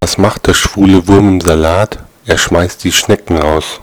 Was macht der schwule Wurm im Salat? Er schmeißt die Schnecken raus.